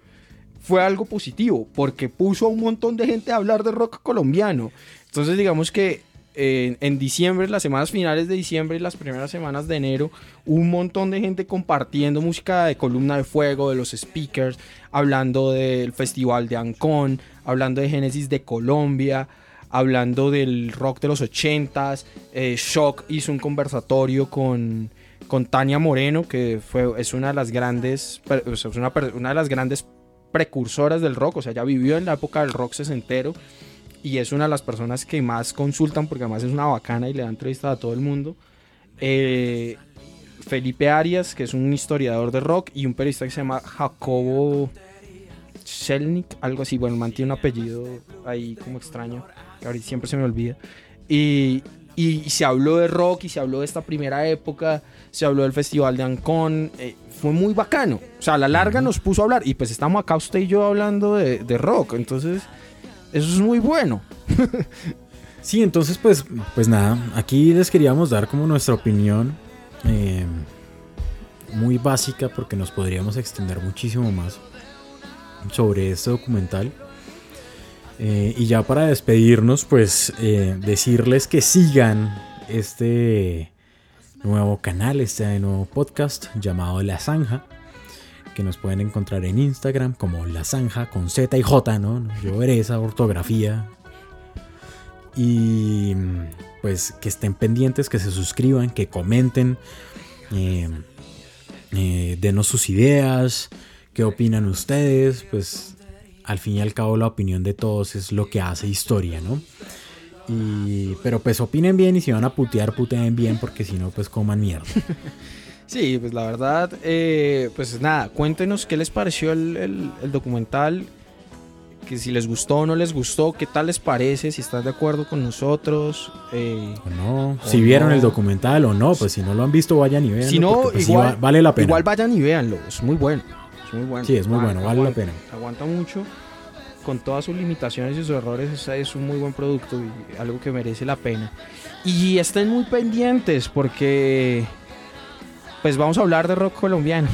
fue algo positivo, porque puso a un montón de gente a hablar de rock colombiano. Entonces, digamos que en diciembre, las semanas finales de diciembre y las primeras semanas de enero, un montón de gente compartiendo música de Columna de Fuego, de los speakers, hablando del Festival de Ancón, hablando de Génesis de Colombia, hablando del rock de los ochentas. Eh, Shock hizo un conversatorio con, con Tania Moreno, que fue, es una de las grandes, es una, una de las grandes precursoras del rock, o sea, ya vivió en la época del rock sesentero y es una de las personas que más consultan porque además es una bacana y le da entrevista a todo el mundo. Eh, Felipe Arias, que es un historiador de rock, y un periodista que se llama Jacobo Shelnik, algo así, bueno, mantiene un apellido ahí como extraño, que ahorita siempre se me olvida. Y, y, se habló de rock y se habló de esta primera época, se habló del Festival de Ancón, eh, fue muy bacano. O sea, a la larga nos puso a hablar y pues estamos acá usted y yo hablando de, de rock, entonces eso es muy bueno. sí, entonces pues, pues nada, aquí les queríamos dar como nuestra opinión eh, muy básica porque nos podríamos extender muchísimo más sobre este documental. Eh, y ya para despedirnos, pues eh, decirles que sigan este nuevo canal, este nuevo podcast llamado La Zanja que nos pueden encontrar en Instagram como La Zanja con Z y J, ¿no? Yo veré esa ortografía. Y pues que estén pendientes, que se suscriban, que comenten, eh, eh, denos sus ideas, qué opinan ustedes, pues al fin y al cabo la opinión de todos es lo que hace historia, ¿no? Pero pues opinen bien y si van a putear, puteen bien porque si no, pues coman mierda. Sí, pues la verdad, eh, pues nada, cuéntenos qué les pareció el, documental, que si les gustó o no les gustó, qué tal les parece, si están de acuerdo con nosotros. Eh, o no, si vieron el documental o no, pues si no lo han visto vayan y veanlo. Si no, pues, igual, vale la pena. Igual vayan y véanlo, es muy bueno. Es muy bueno. Sí, es muy bueno, vale la pena. Aguanta mucho. Con todas sus limitaciones y sus errores, es un muy buen producto y algo que merece la pena. Y estén muy pendientes porque pues vamos a hablar de rock colombiano.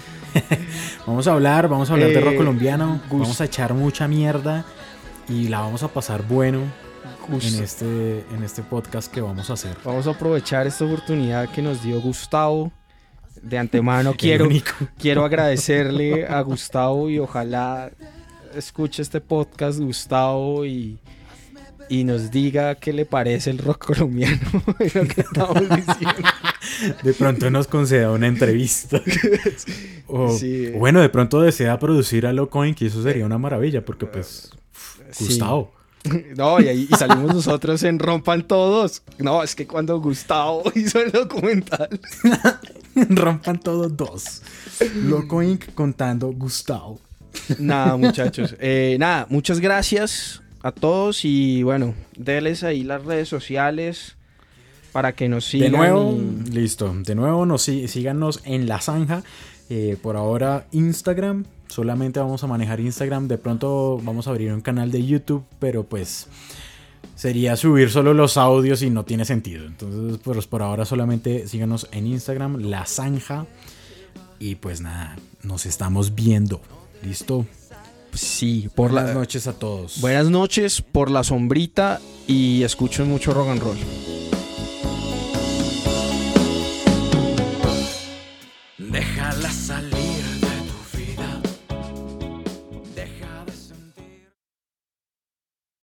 vamos a hablar, vamos a hablar de rock eh, colombiano. Vamos a echar mucha mierda y la vamos a pasar bueno en este, en este podcast que vamos a hacer. Vamos a aprovechar esta oportunidad que nos dio Gustavo. De antemano quiero, quiero agradecerle a Gustavo y ojalá escuche este podcast Gustavo y, y nos diga qué le parece el rock colombiano. lo que estamos diciendo. De pronto nos conceda una entrevista. O, bueno, de pronto desea producir a Locoin, que eso sería una maravilla, porque pues. Gustavo. No, y ahí salimos nosotros en Rompan Todos. No, es que cuando Gustavo hizo el documental. Rompan Todos dos. Loco contando Gustavo. Nada, muchachos. Eh, nada, muchas gracias a todos y bueno, denles ahí las redes sociales para que nos sigan. De nuevo, listo. De nuevo, nos síganos en la zanja. Eh, por ahora Instagram, solamente vamos a manejar Instagram. De pronto vamos a abrir un canal de YouTube, pero pues sería subir solo los audios y no tiene sentido. Entonces, pues por ahora solamente síganos en Instagram, La Zanja. Y pues nada, nos estamos viendo. ¿Listo? Sí, por Buenas la noches a todos. Buenas noches, por la sombrita y escuchen mucho rock and roll. Déjala salir.